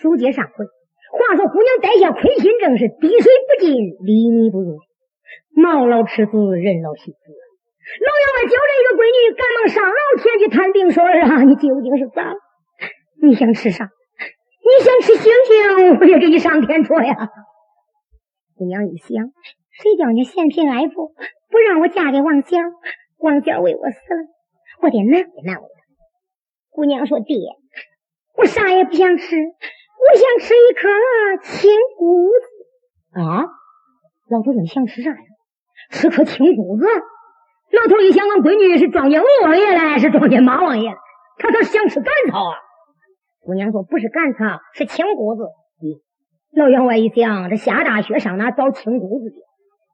书接上回，话说姑娘带下亏心症是滴水不进，粒米不入，毛老吃子，人老心死。老员外叫着一个闺女，赶忙上老天去探病，说：“儿啊，你究竟是咋了？你想吃啥？你想吃星星，我也给你上天戳呀。”姑娘一想，谁叫你嫌贫爱富，不让我嫁给王小？王小为我死了，我得难为难为他。姑娘说：“爹，我啥也不想吃，我想吃一颗青谷子。”啊，老头子：“你想吃啥呀？吃颗青谷子？”老头一想，俺闺女是撞见龙王爷了，是撞见马王爷了，他他想吃甘草啊。姑娘说：“不是甘草，是青谷子。”老员外一想，这下大雪上哪找青谷子去？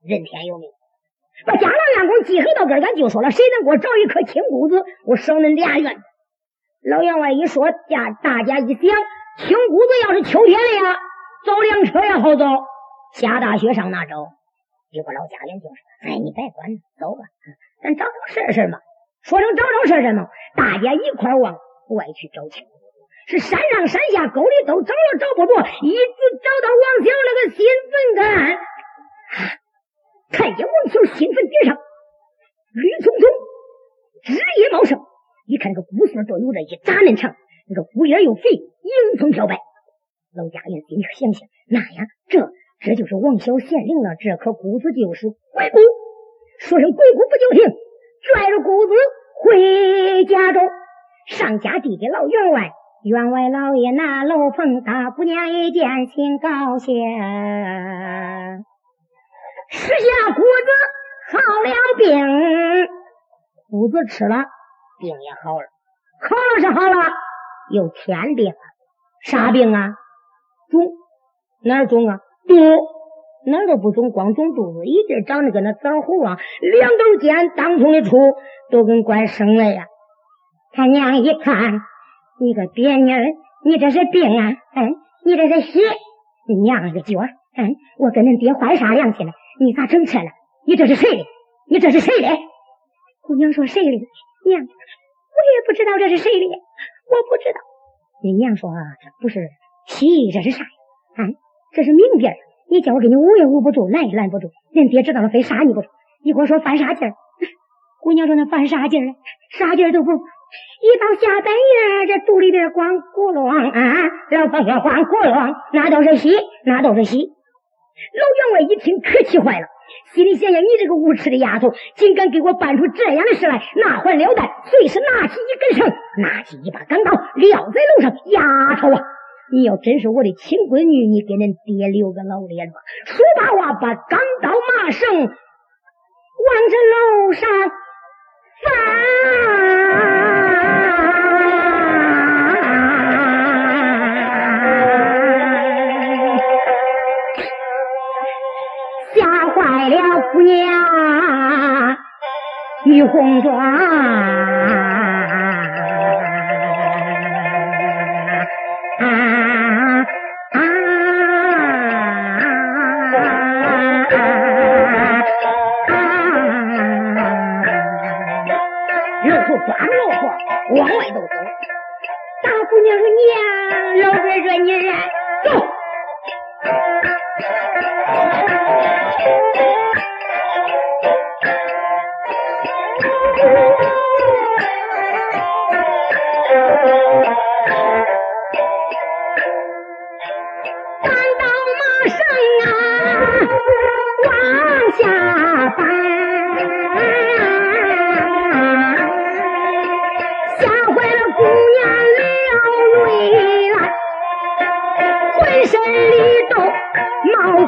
人天有命，把家老员工记黑到根，俺就说了，谁能给我找一颗青谷子，我守恁俩院。老员外一说，家大家一想，青谷子要是秋天的呀，走两车也好走。下大雪上哪找？有个老家人就说：“哎，你别管了，走吧，咱找找事事嘛。”说成找找事事嘛，大家一块往外去找青谷。是山上山下沟里都找了找不着，一直找到王小那个新坟干。看见王小新坟顶上绿葱葱，枝叶茂盛。一看这个骨穗都有这一扎嫩长，那个骨叶又肥，迎风飘摆。老家人心里想想，那呀，这这就是王小县令了。这颗谷子就是鬼谷，说声鬼谷不就行？拽着谷子回家中，上家递给老员外。员外老爷拿楼棚，大姑娘一见心高兴，吃下谷子好了病，谷子吃了病也好了，好了是好了，有天病了，啥病啊？肿哪儿肿啊？肚哪儿都不肿，光肿肚子，一地长得跟那枣核啊，两头尖，当中的出都跟怪生了呀！他娘一看。你个别妮儿，你这是病啊！嗯，你这是喜，娘个脚！嗯，我跟恁爹换啥良气了？你咋整车了？你这是谁的？你这是谁的？姑娘说谁的？娘，我也不知道这是谁的，我不知道。你娘说这不是喜，这是啥呀？啊，这是冥病。你叫我给你捂也捂不住，拦也拦不住。恁爹知道了，非杀你不成。一会儿说犯啥劲儿？姑娘说那犯啥劲儿？啥劲儿都不。一到下半夜，这肚里边光咕噜啊，老凤爷光咕噜，那都是喜，那都是喜。老员外一听，可气坏了，心里想想：你这个无耻的丫头，竟敢给我办出这样的事来，那还了得！随时拿起一根绳，拿起一把钢刀，撂在楼上。丫头啊，你要真是我的亲闺女，你给恁爹留个老脸吧。说罢话，把钢刀麻绳往这楼上放。来了姑娘玉红妆。啊。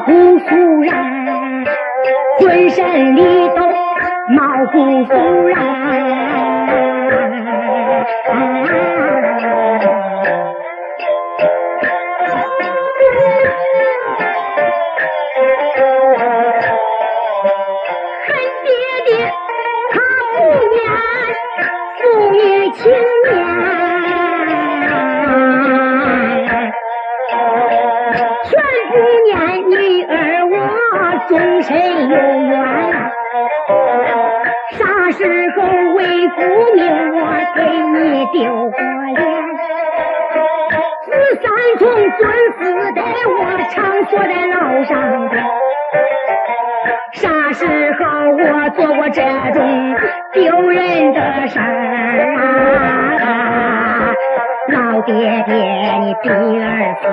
不素然，浑身里都毛不素然。无名我给你丢过脸子三从孙四德我常坐在牢上啥时候我做过这种丢人的事啊老爹爹你比儿子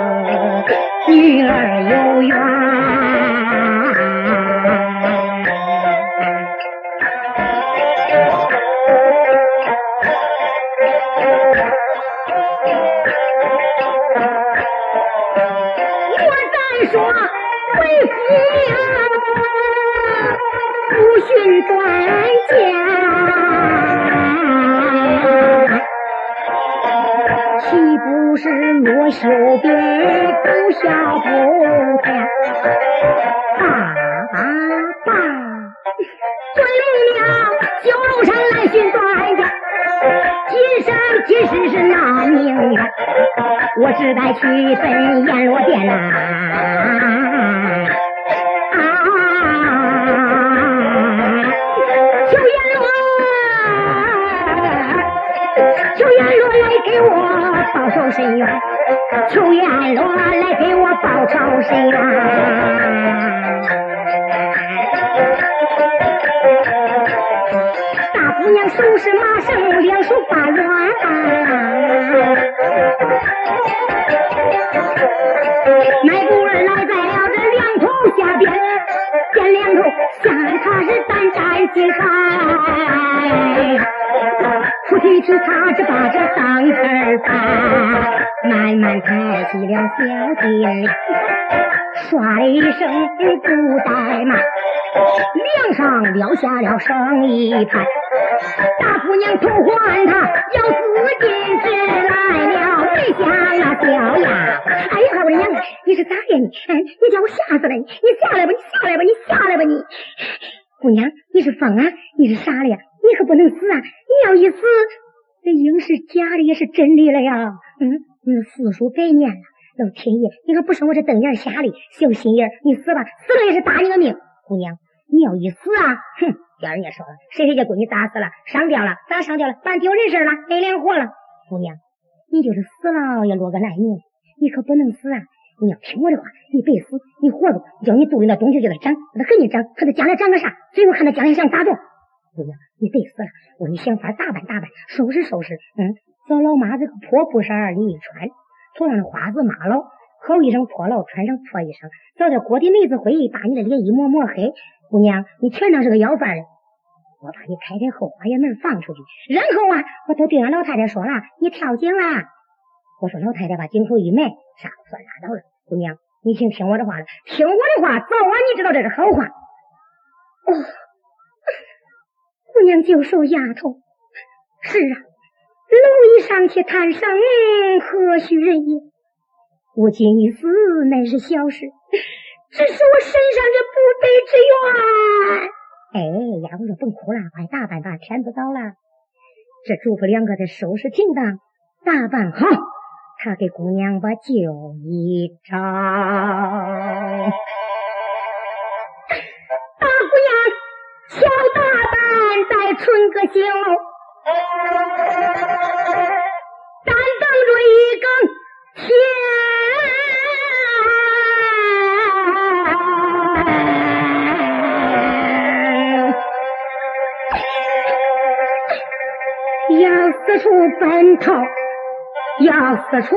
女儿有缘修边不孝不天，爸爸，尊了酒楼上来寻专家，今生今世是那命缘，我只该去奔阎罗殿呐。求阎罗，求阎罗来给我报仇伸冤。求阎罗来给我报仇谁冤？大姑娘手是麻绳，两手发软。卖布儿来在了这梁头下边，见两头吓他是胆战心寒。出去去他这把这当儿翻。慢慢抬起了小金铃，唰的一声不怠慢，梁上撂下了生一盘。大姑娘头唤他要自尽之来了，没想那小丫，哎呀，我的娘啊，你是咋的你？你叫我吓死了你！你下来吧，你下来吧，你下来吧你！姑娘，你是疯啊？你是傻的呀？你可不能死啊！你要一死，这应是假的，也是真的了呀！嗯。你四书百年了，老天爷，你可不是我这瞪眼瞎的小心眼你死吧，死了也是搭你个命。姑娘，你要一死啊，哼！第二人家说了，谁谁家闺女打死了，上吊了，咋上吊了？办丢人事了，没脸活了。姑娘，你就是死了也落个赖命，你可不能死啊！你要听我的话，你别死，你活着，叫你肚里那东西叫他长，让他赶紧长，看他将来长个啥，最后看他将来想咋着。姑娘，你别死了，我给你想法打扮打扮，收拾收拾，嗯。找老妈这个破布衫儿你一穿，头上的花子麻了，好衣裳脱了，穿上破衣裳，找点锅底妹子灰，把你的脸一抹抹黑。姑娘，你全当是个要饭的，我把你开开后花园门放出去，然后啊，我都对俺老太太说了，你跳井了。我说老太太把井口一埋，啥都算拉倒了。姑娘，你请听我的话了，听我的话，早晚你知道这是好话。哦，姑娘就说丫头，是啊。蝼蚁尚且谈生，何须人也？我今一死乃是小事，只是我身上这不悲之冤。哎，丫头说甭哭了，快打扮吧，天不早了。这主仆两个的收拾停当，打扮好，他给姑娘把酒一招。年在春个秋，咱等着一个天。要四处奔逃，要四处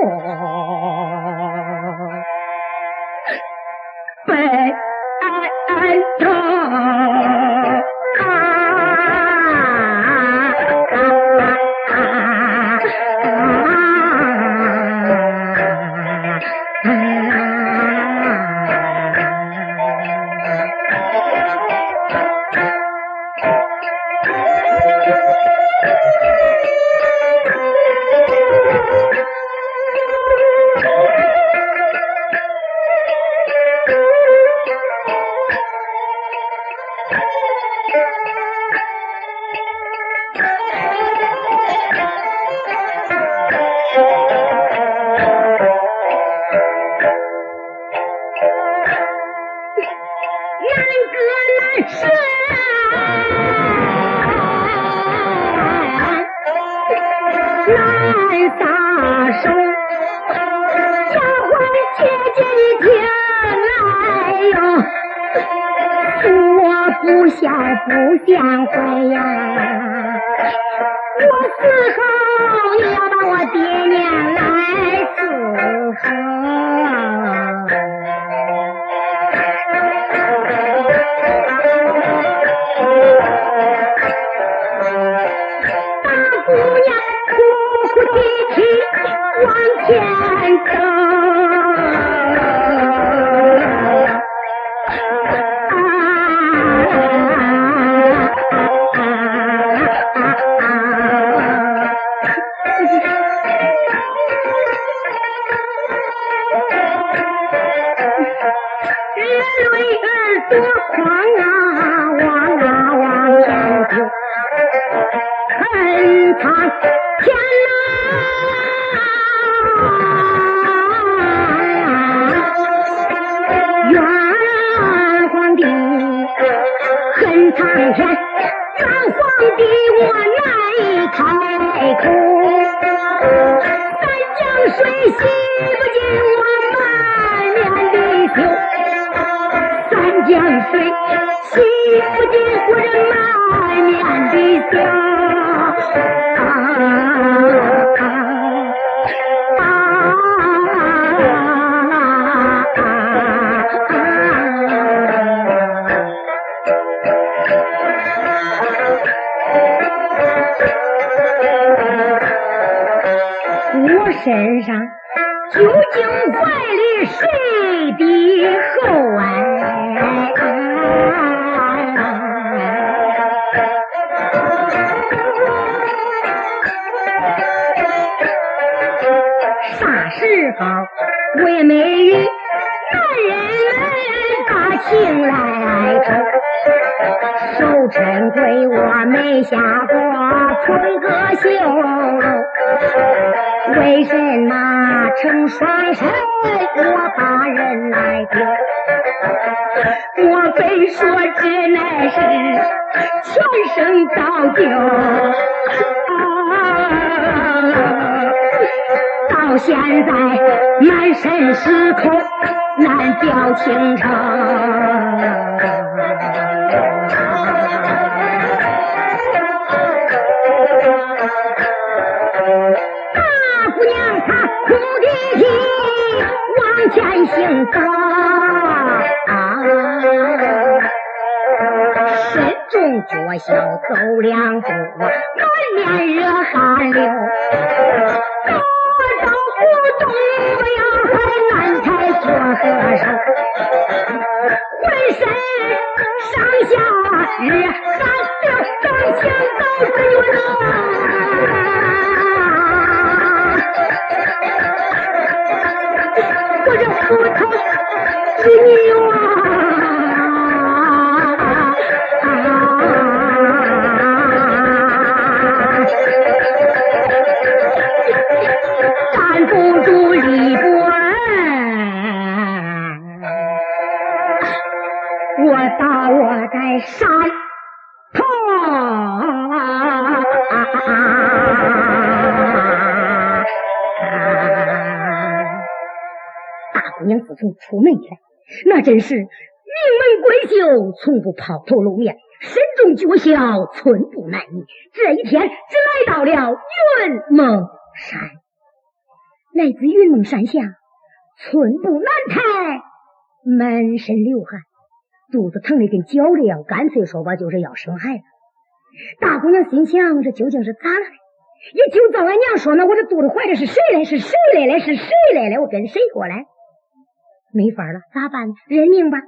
奔。难撒手，丫慧姐姐你听来哟，我不想不贤惠呀，我死后你要把我爹娘来。对洗不尽我这满面的笑。我身上情来争，守贞归我没下过春歌绣。为什么成双身我把人来丢？莫非说这乃是前生造就？到现在满身是空，难表情长。大姑娘她哭啼啼往前行走，身中脚小走两步，满面热汗流，下从出门以来，那真是名门闺秀，从不抛头露面，身中绝孝，寸步难移。这一天，只来到了云梦山，来自云梦山下，寸步难抬，满身流汗，肚子疼的跟绞着一样，干脆说吧，就是要生孩子。大姑娘心想，这究竟是咋了？也就照俺娘说呢，我这肚子怀的是谁来？是谁来了？是谁来了？我跟谁过来？没法了，咋办？认命吧。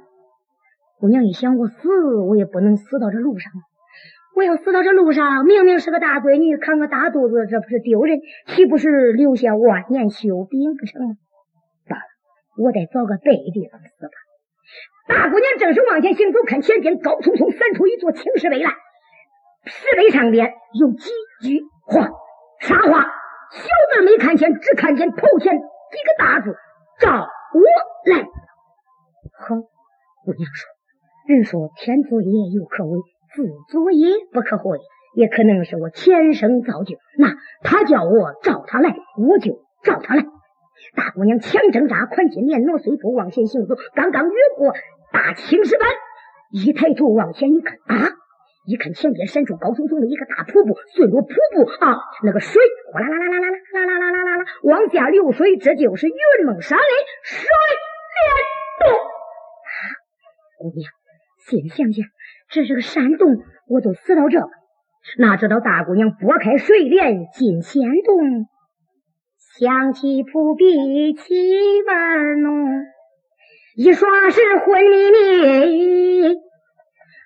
姑娘一想，我死，我也不能死到这路上。我要死到这路上，明明是个大闺女，看个大肚子，这不是丢人？岂不是留下万年羞柄不成？罢了，我得找个背地方死吧。大姑娘正是往前行走，看前边高匆匆闪出一座青石碑来，石碑上边有几句话，啥话？小字没看见，只看见头前几个大字：照我来好姑娘说人说天作孽犹可畏自作孽不可悔也可能是我天生造就。那他叫我找他来我就找他来。大姑娘强挣扎宽肩面挪碎步往前行走刚刚越过大青石板一抬头往前一看啊一看前边闪出高耸耸的一个大瀑布顺着瀑布啊那个水哗啦啦啦啦啦往下流水，这就是云梦山的水帘洞！姑娘，先想想，这是个山洞，我都死到这，哪知道大姑娘拨开水帘进仙洞，想起扑鼻气味浓。一耍是昏迷迷，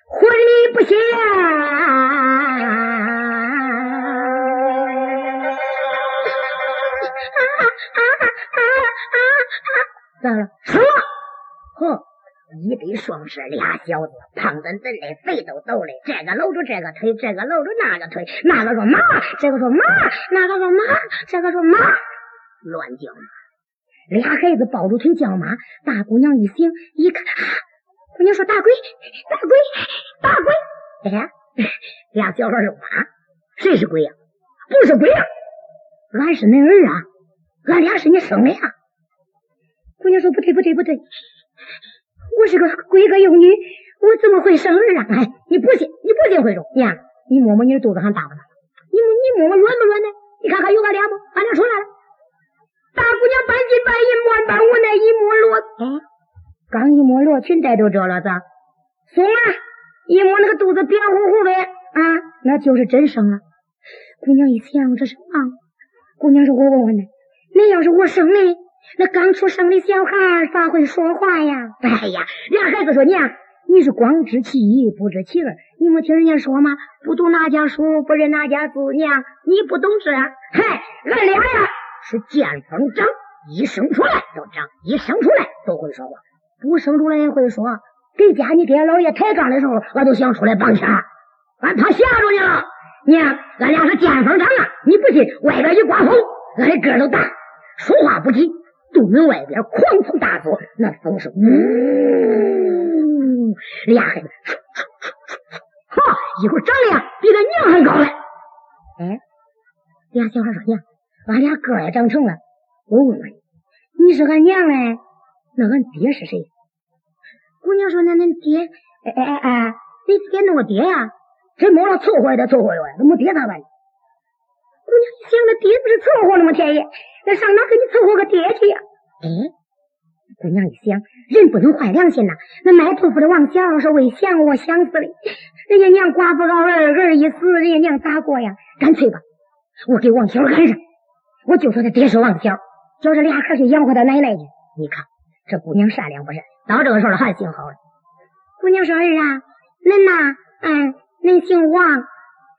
昏迷不醒。咋了？生了！呵，一对双狮，俩小子，胖墩墩的，肥抖抖的，这个搂着这个腿，这个搂着那个腿，那个说妈，这个说妈，那个说妈，这个说妈，乱叫嘛。俩孩子抱住腿叫妈，大姑娘一醒一看，姑娘说：“大鬼，大鬼，大鬼！”哎呀，俩小孩是：“妈，谁是鬼呀？不是鬼呀，俺是恁儿啊，俺俩是你生的呀。”姑娘说：“不对，不对，不对，我是个闺阁幼女，我怎么会生儿啊？哎，你不信，你不信会中，娘，你摸摸你的肚子还大不大？你你摸摸软不软呢？你看看有俺俩不？俺俩出来了。”大姑娘半斤半疑，摸把我那一摸罗，哎，刚一摸罗裙带都着了，咋？松了，一摸那个肚子扁乎乎的，啊，那就是真生了。姑娘一想，这是忙。姑娘说：“我问问你，那要是我生的，那刚出生的小孩咋会说话呀？”哎呀，俩孩子说：“娘，你是光知其一不知其二，你没听人家说吗？不读哪家书，不认哪家字。娘，你不懂事啊？嗨，俺俩呀。”是见风长，一生出来都长，一生出来都会说话，不生出来也会说。给家你给俺老爷抬杠的时候，俺都想出来帮腔，俺怕吓着你了。娘，俺俩是见风长啊！你不信，外边一刮风，俺的个都大，说话不急。洞门外边狂风大作，那风是呜，俩孩子，哈，一会儿长得呀比他娘还高嘞。哎，俩小孩说娘。俺俩个也长成了，我问问你，你是俺娘嘞？那俺爹是谁？姑娘说：“那恁爹，哎哎哎哎，你爹弄个爹呀？这没了凑合也得凑合哟，那没爹咋办？”姑娘一想，那爹不是凑合那么便宜，那上哪给你凑合个爹去？哎，姑娘一想，人不能坏良心呐。那卖豆腐的王小是为想我想死的，人家娘寡妇老儿，儿一死，人家娘咋过呀？干脆吧，我给王小安上。我就说他爹是王小，叫这俩孩去养活他奶奶去。你看这姑娘善良不善？到这个时候了还姓好了。姑娘说：“儿啊，恁呐，嗯，恁姓王，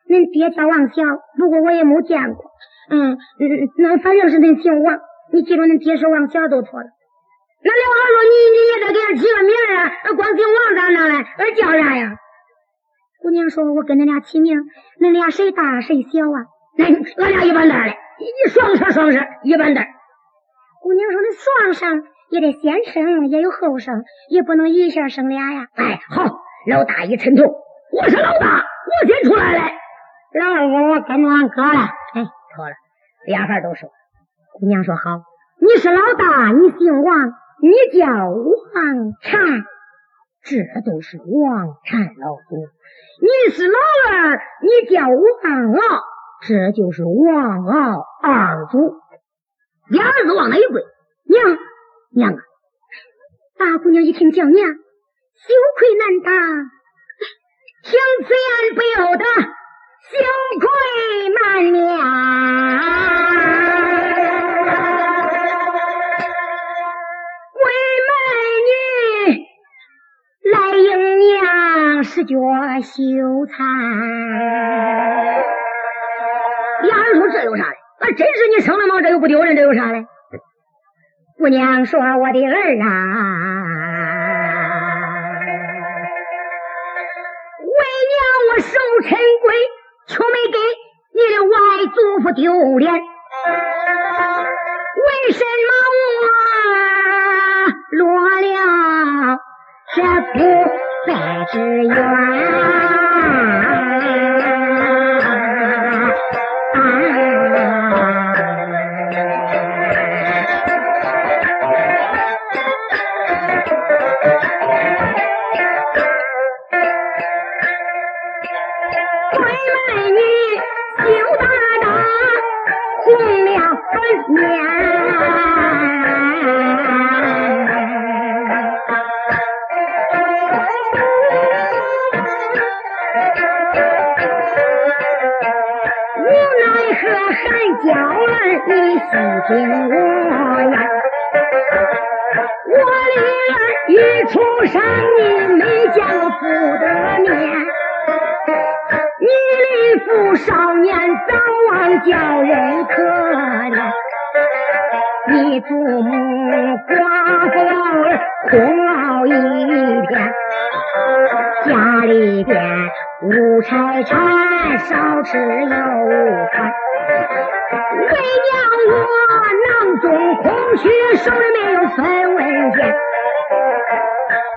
恁爹叫王小，不过我也没见过。嗯嗯，那反正是恁姓王，你记住恁爹是王小都错了。那俩孩说：“你你也得给俺起个名啊，光姓王咋弄嘞？俺叫啥呀？”姑娘说：“我跟恁俩起名，恁俩谁大谁小啊？那俺俩一般大嘞。”一双生双生一般大。姑娘说：“那双生也得先生，也有后生，也不能一下生俩呀。”哎，好，老大一抻头，我是老大，我先出来嘞。老二我跟着俺哥了。哎，错了，俩孩都说。姑娘说：“好，你是老大，你姓王，你叫王禅，这都是王禅老祖。你是老二，你叫王敖。”这就是王敖二祖，俩儿子往那一跪，娘娘啊！大姑娘一听叫娘，羞愧难当，听此言不由得羞愧满娘，十脚羞惭。俩人说：“这有啥嘞？那真是你生的吗？这又不丢人，这有啥嘞？”姑娘说：“我的儿啊，为娘我守陈规，却没给你的外祖父丢脸。为什么我落了这不白纸鸢。叫人可怜。你祖母寡妇老儿空熬一片，家里边无柴柴，少吃又无穿。为娘我囊中空虚，手里没有分文钱，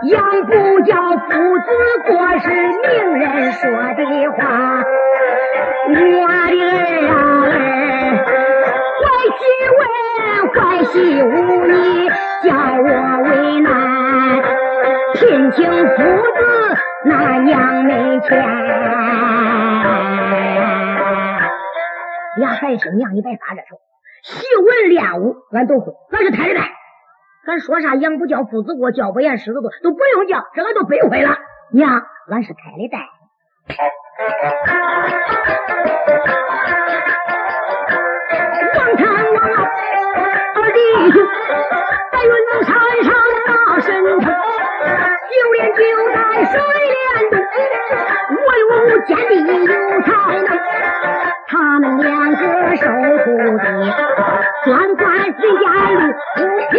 养不教父子过是名人说的话。我的儿啊儿，坏媳妇坏媳妇，你叫我为难，聘请父子那娘没钱。俩孩子娘，你别发这愁。习文练武，俺都会，俺是太太。咱说啥养不教，父子过，教不严，师子多，都不用教，这俺都背会了。娘，俺是太里代。王看王，二弟兄在云山上大神城，九连就在水帘洞，文武兼地有才能。他们两个收徒弟，专管人家路不平。